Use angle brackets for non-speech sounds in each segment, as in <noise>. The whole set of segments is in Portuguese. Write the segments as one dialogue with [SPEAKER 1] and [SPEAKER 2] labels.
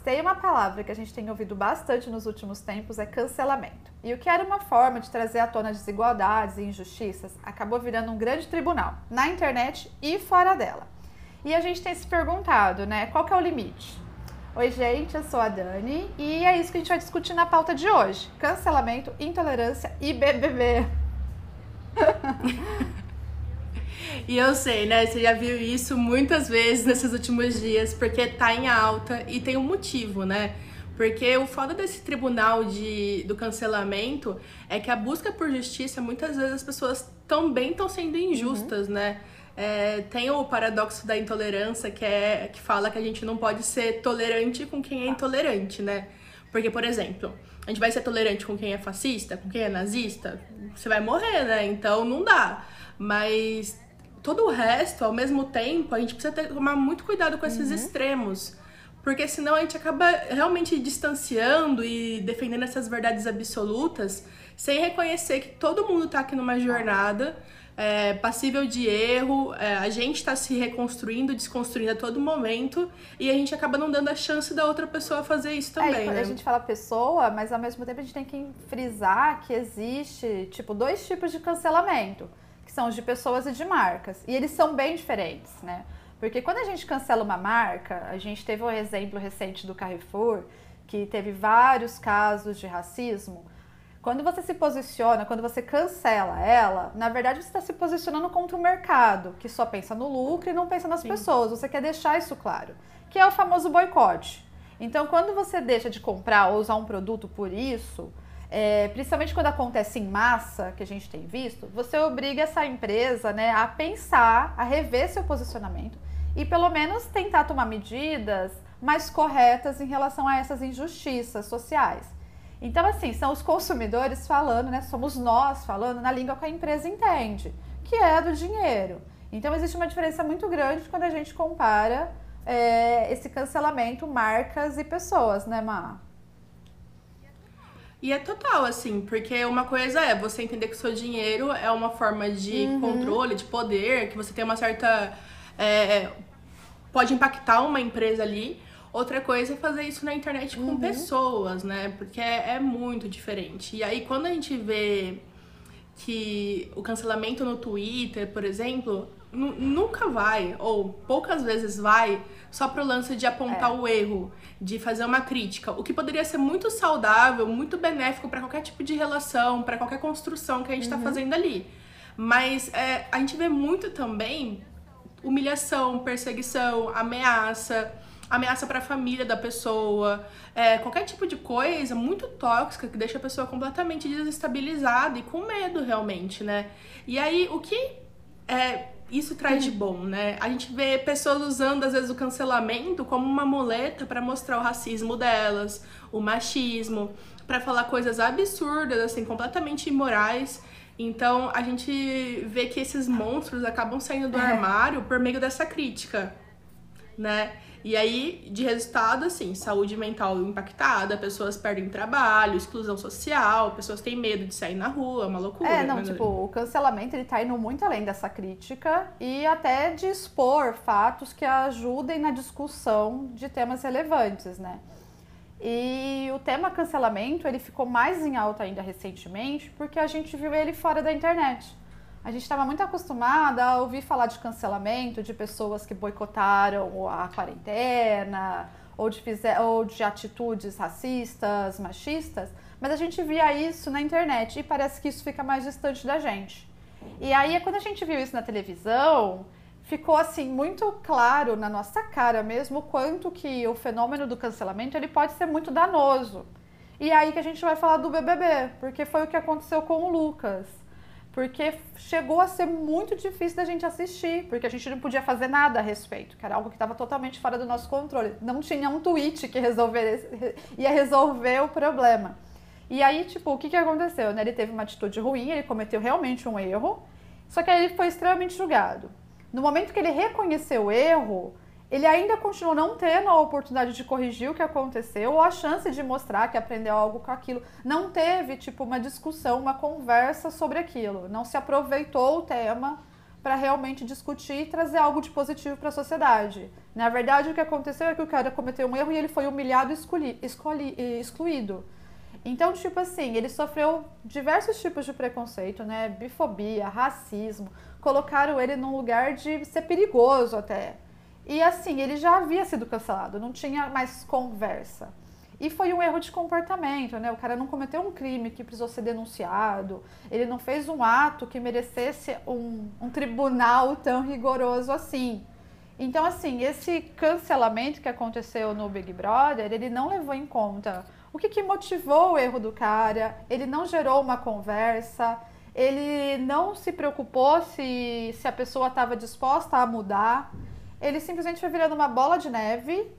[SPEAKER 1] tem uma palavra que a gente tem ouvido bastante nos últimos tempos é cancelamento. E o que era uma forma de trazer à tona desigualdades e injustiças acabou virando um grande tribunal, na internet e fora dela. E a gente tem se perguntado, né, qual que é o limite? Oi, gente, eu sou a Dani e é isso que a gente vai discutir na pauta de hoje: cancelamento, intolerância e BBB. <laughs>
[SPEAKER 2] E eu sei, né? Você já viu isso muitas vezes nesses últimos dias, porque tá em alta e tem um motivo, né? Porque o foda desse tribunal de, do cancelamento é que a busca por justiça, muitas vezes as pessoas também estão sendo injustas, uhum. né? É, tem o paradoxo da intolerância, que, é, que fala que a gente não pode ser tolerante com quem é intolerante, né? Porque, por exemplo, a gente vai ser tolerante com quem é fascista, com quem é nazista, você vai morrer, né? Então não dá. Mas todo o resto, ao mesmo tempo, a gente precisa ter, tomar muito cuidado com esses uhum. extremos. Porque senão a gente acaba realmente distanciando e defendendo essas verdades absolutas sem reconhecer que todo mundo está aqui numa jornada é, passível de erro, é, a gente está se reconstruindo, desconstruindo a todo momento e a gente acaba não dando a chance da outra pessoa fazer isso é, também. É, né?
[SPEAKER 1] A gente fala pessoa, mas ao mesmo tempo a gente tem que frisar que existe tipo dois tipos de cancelamento que são os de pessoas e de marcas. E eles são bem diferentes, né? Porque quando a gente cancela uma marca, a gente teve um exemplo recente do Carrefour, que teve vários casos de racismo. Quando você se posiciona, quando você cancela ela, na verdade você está se posicionando contra o mercado, que só pensa no lucro e não pensa nas Sim. pessoas. Você quer deixar isso claro, que é o famoso boicote. Então, quando você deixa de comprar ou usar um produto por isso, é, principalmente quando acontece em massa, que a gente tem visto, você obriga essa empresa né, a pensar, a rever seu posicionamento e pelo menos tentar tomar medidas mais corretas em relação a essas injustiças sociais. Então, assim, são os consumidores falando, né? Somos nós falando na língua que a empresa entende, que é do dinheiro. Então, existe uma diferença muito grande quando a gente compara é, esse cancelamento marcas e pessoas, né, Mar?
[SPEAKER 2] E é total, assim, porque uma coisa é você entender que o seu dinheiro é uma forma de uhum. controle, de poder, que você tem uma certa. É, pode impactar uma empresa ali. Outra coisa é fazer isso na internet com uhum. pessoas, né? Porque é, é muito diferente. E aí, quando a gente vê que o cancelamento no Twitter, por exemplo, nunca vai, ou poucas vezes vai, só pro lance de apontar é. o erro, de fazer uma crítica, o que poderia ser muito saudável, muito benéfico para qualquer tipo de relação, para qualquer construção que a gente está uhum. fazendo ali. Mas é, a gente vê muito também humilhação, perseguição, ameaça, ameaça para a família da pessoa, é, qualquer tipo de coisa muito tóxica que deixa a pessoa completamente desestabilizada e com medo realmente, né? E aí o que é, isso traz de bom, né? A gente vê pessoas usando, às vezes, o cancelamento como uma muleta para mostrar o racismo delas, o machismo, para falar coisas absurdas, assim, completamente imorais. Então, a gente vê que esses monstros acabam saindo do é. armário por meio dessa crítica, né? E aí, de resultado, assim, saúde mental impactada, pessoas perdem trabalho, exclusão social, pessoas têm medo de sair na rua, é uma loucura.
[SPEAKER 1] É, não, né? tipo, o cancelamento ele tá indo muito além dessa crítica e até de expor fatos que ajudem na discussão de temas relevantes, né? E o tema cancelamento, ele ficou mais em alta ainda recentemente, porque a gente viu ele fora da internet. A gente estava muito acostumada a ouvir falar de cancelamento, de pessoas que boicotaram a quarentena, ou de, fizer, ou de atitudes racistas, machistas, mas a gente via isso na internet e parece que isso fica mais distante da gente. E aí, quando a gente viu isso na televisão, ficou assim muito claro na nossa cara mesmo quanto que o fenômeno do cancelamento ele pode ser muito danoso. E aí que a gente vai falar do BBB, porque foi o que aconteceu com o Lucas porque chegou a ser muito difícil da gente assistir, porque a gente não podia fazer nada a respeito, que era algo que estava totalmente fora do nosso controle. Não tinha um tweet que resolver, ia resolver o problema. E aí, tipo, o que, que aconteceu? Né? Ele teve uma atitude ruim, ele cometeu realmente um erro, só que aí ele foi extremamente julgado. No momento que ele reconheceu o erro, ele ainda continuou não tendo a oportunidade de corrigir o que aconteceu ou a chance de mostrar que aprendeu algo com aquilo. Não teve, tipo, uma discussão, uma conversa sobre aquilo. Não se aproveitou o tema para realmente discutir e trazer algo de positivo para a sociedade. Na verdade, o que aconteceu é que o cara cometeu um erro e ele foi humilhado e excluí, excluí, excluído. Então, tipo assim, ele sofreu diversos tipos de preconceito, né? Bifobia, racismo, colocaram ele num lugar de ser perigoso até. E assim, ele já havia sido cancelado, não tinha mais conversa. E foi um erro de comportamento, né? O cara não cometeu um crime que precisou ser denunciado, ele não fez um ato que merecesse um, um tribunal tão rigoroso assim. Então, assim, esse cancelamento que aconteceu no Big Brother, ele não levou em conta o que, que motivou o erro do cara, ele não gerou uma conversa, ele não se preocupou se, se a pessoa estava disposta a mudar, ele simplesmente foi virando uma bola de neve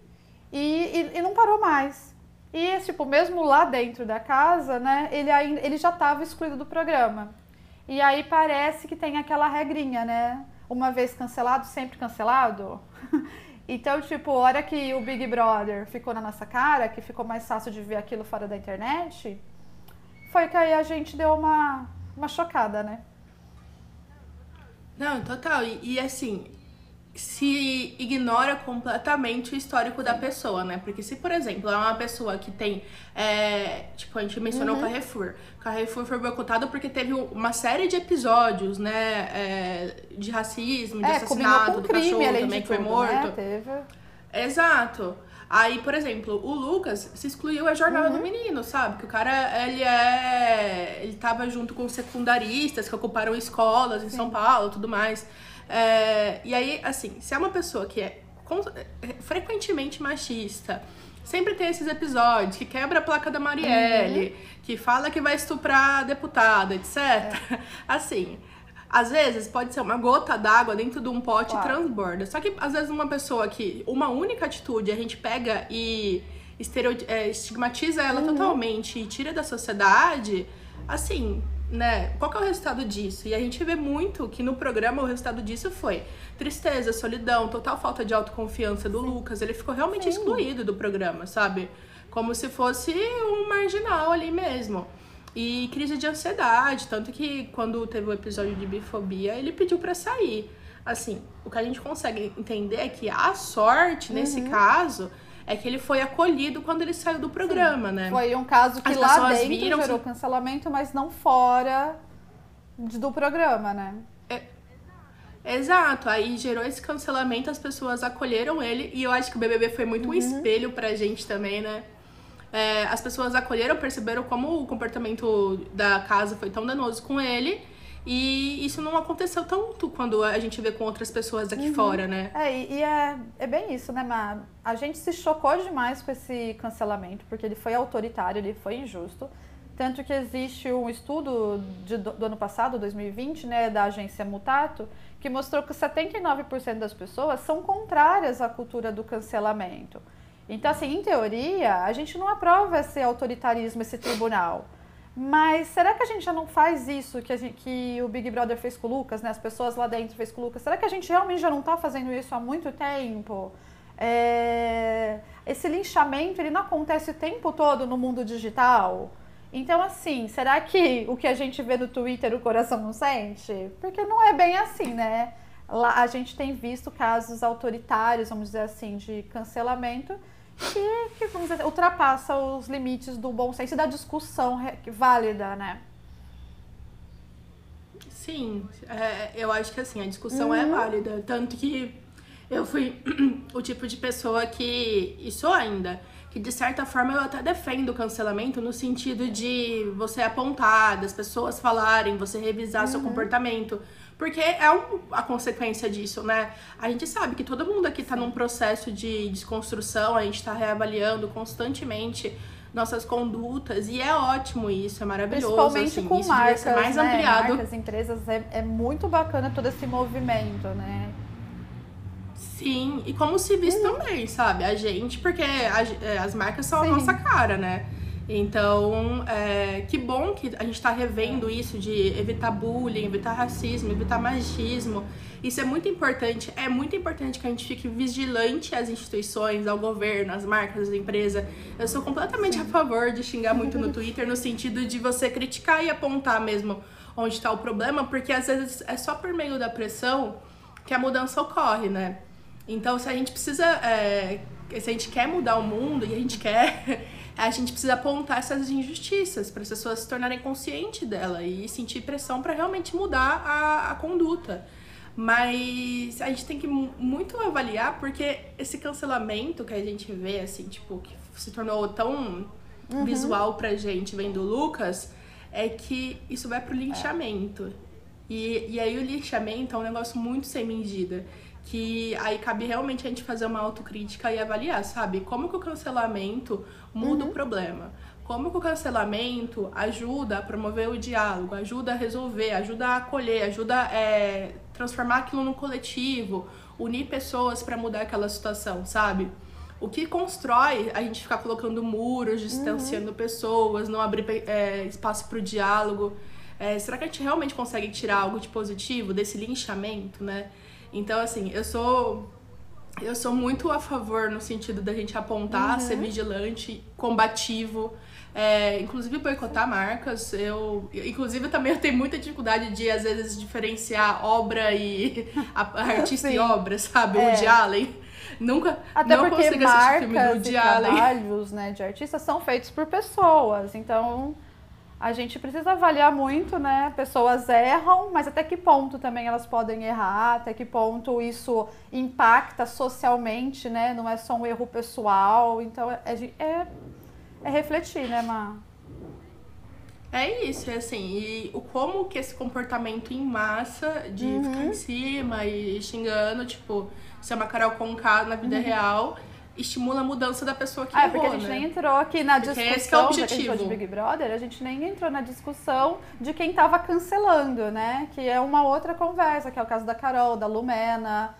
[SPEAKER 1] e, e, e não parou mais. E, tipo, mesmo lá dentro da casa, né, ele, ainda, ele já estava excluído do programa. E aí parece que tem aquela regrinha, né? Uma vez cancelado, sempre cancelado. <laughs> então, tipo, hora que o Big Brother ficou na nossa cara, que ficou mais fácil de ver aquilo fora da internet, foi que aí a gente deu uma, uma chocada, né?
[SPEAKER 2] Não, total. E, e assim, se ignora completamente o histórico da pessoa, né? Porque se, por exemplo, é uma pessoa que tem, é, tipo, a gente mencionou uhum. o Carrefour. O Carrefour foi boicotado porque teve uma série de episódios, né, é, de racismo, de é, assassinato do crime, cachorro também que foi morto. Né?
[SPEAKER 1] Teve.
[SPEAKER 2] Exato. Aí, por exemplo, o Lucas se excluiu a jornada uhum. do menino, sabe? Que o cara, ele é... Ele tava junto com secundaristas que ocuparam escolas em Sim. São Paulo tudo mais. É, e aí, assim, se é uma pessoa que é, é frequentemente machista, sempre tem esses episódios que quebra a placa da Marielle, uhum. que fala que vai estuprar a deputada, etc. É. Assim, às vezes pode ser uma gota d'água dentro de um pote claro. e transborda. Só que às vezes uma pessoa que uma única atitude a gente pega e é, estigmatiza ela uhum. totalmente e tira da sociedade, assim, né? Qual é o resultado disso? E a gente vê muito que no programa o resultado disso foi tristeza, solidão, total falta de autoconfiança do Sim. Lucas. Ele ficou realmente Sim. excluído do programa, sabe? Como se fosse um marginal ali mesmo. E crise de ansiedade, tanto que quando teve o episódio de bifobia, ele pediu para sair. Assim, o que a gente consegue entender é que a sorte, nesse uhum. caso, é que ele foi acolhido quando ele saiu do programa, Sim. né?
[SPEAKER 1] Foi um caso que As lá dentro viram gerou cancelamento, mas não fora do programa, né?
[SPEAKER 2] É... Exato, aí gerou esse cancelamento, as pessoas acolheram ele e eu acho que o BBB foi muito uhum. um espelho pra gente também, né? É, as pessoas acolheram, perceberam como o comportamento da casa foi tão danoso com ele e isso não aconteceu tanto quando a gente vê com outras pessoas daqui uhum. fora, né?
[SPEAKER 1] É, e é, é bem isso, né, Má? A gente se chocou demais com esse cancelamento, porque ele foi autoritário, ele foi injusto. Tanto que existe um estudo de, do ano passado, 2020, né, da agência Mutato, que mostrou que 79% das pessoas são contrárias à cultura do cancelamento. Então, assim, em teoria, a gente não aprova esse autoritarismo, esse tribunal. Mas será que a gente já não faz isso que, gente, que o Big Brother fez com o Lucas, né? As pessoas lá dentro fez com o Lucas. Será que a gente realmente já não está fazendo isso há muito tempo? É... Esse linchamento, ele não acontece o tempo todo no mundo digital? Então, assim, será que o que a gente vê no Twitter o coração não sente? Porque não é bem assim, né? Lá a gente tem visto casos autoritários, vamos dizer assim, de cancelamento que, vamos dizer, ultrapassa os limites do bom senso e da discussão válida, né?
[SPEAKER 2] Sim, é, eu acho que assim, a discussão é uhum. é válida. Tanto que eu fui <clears throat> o tipo de pessoa que, e sou ainda, que de certa forma eu até defendo o cancelamento no sentido de você apontar, das pessoas falarem, você revisar uhum. seu comportamento. Porque é um, a consequência disso, né? A gente sabe que todo mundo aqui tá num processo de desconstrução, a gente tá reavaliando constantemente nossas condutas e é ótimo isso, é maravilhoso.
[SPEAKER 1] Principalmente
[SPEAKER 2] assim,
[SPEAKER 1] com marcas, mais né? ampliado. Marcas, empresas, é, é muito bacana todo esse movimento, né?
[SPEAKER 2] Sim, e como civis hum. também, sabe? A gente, porque a, é, as marcas são Sim. a nossa cara, né? Então, é, que bom que a gente está revendo isso de evitar bullying, evitar racismo, evitar machismo. Isso é muito importante. É muito importante que a gente fique vigilante às instituições, ao governo, às marcas, às empresas. Eu sou completamente a favor de xingar muito no <laughs> Twitter, no sentido de você criticar e apontar mesmo onde está o problema, porque às vezes é só por meio da pressão que a mudança ocorre, né? Então, se a gente precisa. É, se a gente quer mudar o mundo e a gente quer. A gente precisa apontar essas injustiças para as pessoas se tornarem conscientes dela e sentir pressão para realmente mudar a, a conduta. Mas a gente tem que muito avaliar porque esse cancelamento que a gente vê, assim, tipo, que se tornou tão uhum. visual pra gente vendo o Lucas, é que isso vai pro linchamento. É. E, e aí o linchamento é um negócio muito sem medida que aí cabe realmente a gente fazer uma autocrítica e avaliar, sabe? Como que o cancelamento muda uhum. o problema? Como que o cancelamento ajuda a promover o diálogo, ajuda a resolver, ajuda a acolher, ajuda a é, transformar aquilo no coletivo, unir pessoas para mudar aquela situação, sabe? O que constrói a gente ficar colocando muros, distanciando uhum. pessoas, não abrir é, espaço para o diálogo. É, será que a gente realmente consegue tirar algo de positivo desse linchamento, né? Então, assim, eu sou eu sou muito a favor no sentido da gente apontar, uhum. ser vigilante, combativo, é, inclusive boicotar marcas. Eu, inclusive, também eu tenho muita dificuldade de, às vezes, diferenciar obra e <laughs> a, artista e obra, sabe? É. O de Allen. Nunca
[SPEAKER 1] Até
[SPEAKER 2] não
[SPEAKER 1] porque marcas e trabalhos né, de artistas são feitos por pessoas. Então, a gente precisa avaliar muito, né? Pessoas erram, mas até que ponto também elas podem errar, até que ponto isso impacta socialmente, né? Não é só um erro pessoal. Então é, é, é refletir, né, Má?
[SPEAKER 2] É isso, é assim, e o como que esse comportamento em massa de uhum. ficar em cima e xingando, tipo, ser uma Carol Conká na vida uhum. real estimula a mudança da pessoa que
[SPEAKER 1] ah,
[SPEAKER 2] errou,
[SPEAKER 1] porque a gente
[SPEAKER 2] né?
[SPEAKER 1] nem entrou aqui na
[SPEAKER 2] porque
[SPEAKER 1] discussão,
[SPEAKER 2] esse é o objetivo.
[SPEAKER 1] de Big Brother, a gente nem entrou na discussão de quem tava cancelando, né? Que é uma outra conversa, que é o caso da Carol, da Lumena.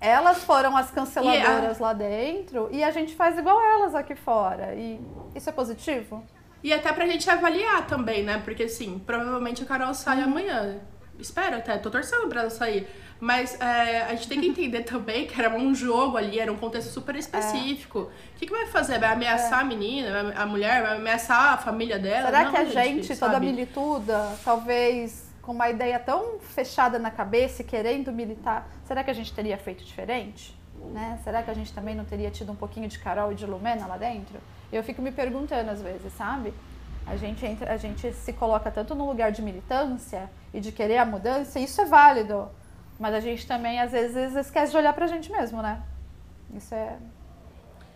[SPEAKER 1] Elas foram as canceladoras a... lá dentro e a gente faz igual elas aqui fora. E isso é positivo?
[SPEAKER 2] E até pra gente avaliar também, né? Porque assim, provavelmente a Carol sai uhum. amanhã. Espero até, tô torcendo pra ela sair. Mas é, a gente tem que entender <laughs> também que era um jogo ali, era um contexto super específico. O é. que, que vai fazer? Vai ameaçar é. a menina, a mulher, vai ameaçar a família dela?
[SPEAKER 1] Será Não, que a gente, gente toda milituda, talvez com uma ideia tão fechada na cabeça e querendo militar, será que a gente teria feito diferente? Né? Será que a gente também não teria tido um pouquinho de Carol e de Lumena lá dentro? Eu fico me perguntando às vezes, sabe? A gente, entra, a gente se coloca tanto no lugar de militância e de querer a mudança, e isso é válido. Mas a gente também, às vezes, esquece de olhar pra gente mesmo, né? Isso é.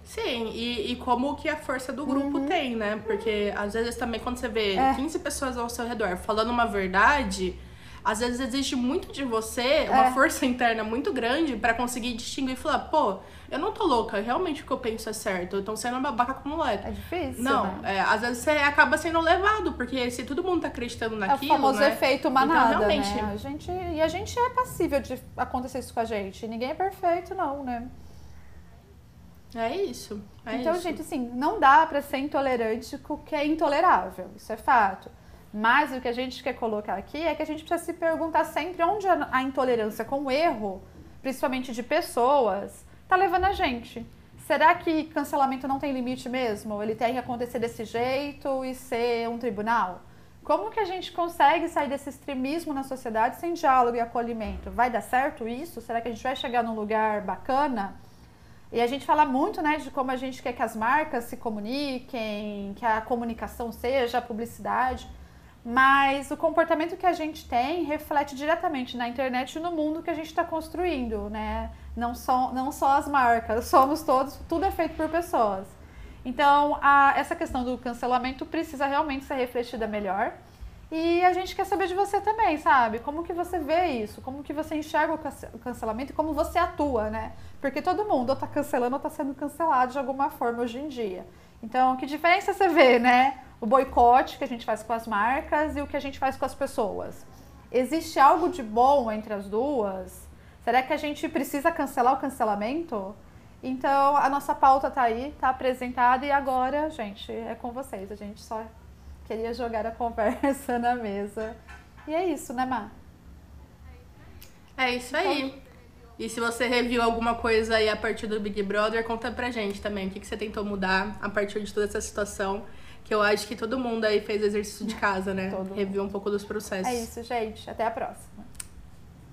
[SPEAKER 2] Sim, e, e como que a força do grupo uhum. tem, né? Porque às vezes também quando você vê é. 15 pessoas ao seu redor falando uma verdade, às vezes exige muito de você, uma é. força interna muito grande para conseguir distinguir e falar, pô, eu não tô louca, realmente o que eu penso é certo. Eu tô sendo uma babaca como moleque.
[SPEAKER 1] É difícil.
[SPEAKER 2] Não,
[SPEAKER 1] né?
[SPEAKER 2] é, às vezes você acaba sendo levado, porque se todo mundo tá acreditando naquilo.
[SPEAKER 1] É o famoso
[SPEAKER 2] né?
[SPEAKER 1] efeito manada. Então, realmente... né? a gente, e a gente é passível de acontecer isso com a gente. Ninguém é perfeito, não, né?
[SPEAKER 2] É isso. É
[SPEAKER 1] então,
[SPEAKER 2] isso.
[SPEAKER 1] gente, assim, não dá para ser intolerante com o que é intolerável. Isso é fato. Mas o que a gente quer colocar aqui é que a gente precisa se perguntar sempre onde a intolerância com o erro, principalmente de pessoas, tá levando a gente. Será que cancelamento não tem limite mesmo? Ele tem que acontecer desse jeito e ser um tribunal? Como que a gente consegue sair desse extremismo na sociedade sem diálogo e acolhimento? Vai dar certo isso? Será que a gente vai chegar num lugar bacana? E a gente fala muito, né, de como a gente quer que as marcas se comuniquem, que a comunicação seja a publicidade, mas o comportamento que a gente tem reflete diretamente na internet e no mundo que a gente está construindo, né? não, só, não só as marcas, somos todos, tudo é feito por pessoas. Então, a, essa questão do cancelamento precisa realmente ser refletida melhor. E a gente quer saber de você também, sabe? Como que você vê isso? Como que você enxerga o cancelamento e como você atua, né? Porque todo mundo ou tá cancelando ou tá sendo cancelado de alguma forma hoje em dia. Então, que diferença você vê, né? O boicote que a gente faz com as marcas e o que a gente faz com as pessoas. Existe algo de bom entre as duas? Será que a gente precisa cancelar o cancelamento? Então, a nossa pauta está aí, está apresentada e agora, gente, é com vocês. A gente só queria jogar a <laughs> conversa na mesa. E é isso, né, Má?
[SPEAKER 2] É isso aí. Então, e se você reviu alguma coisa aí a partir do Big Brother, conta pra gente também o que, que você tentou mudar a partir de toda essa situação. Que eu acho que todo mundo aí fez exercício de <laughs> casa, né? Todo Reviu um pouco dos processos.
[SPEAKER 1] É isso, gente. Até a próxima.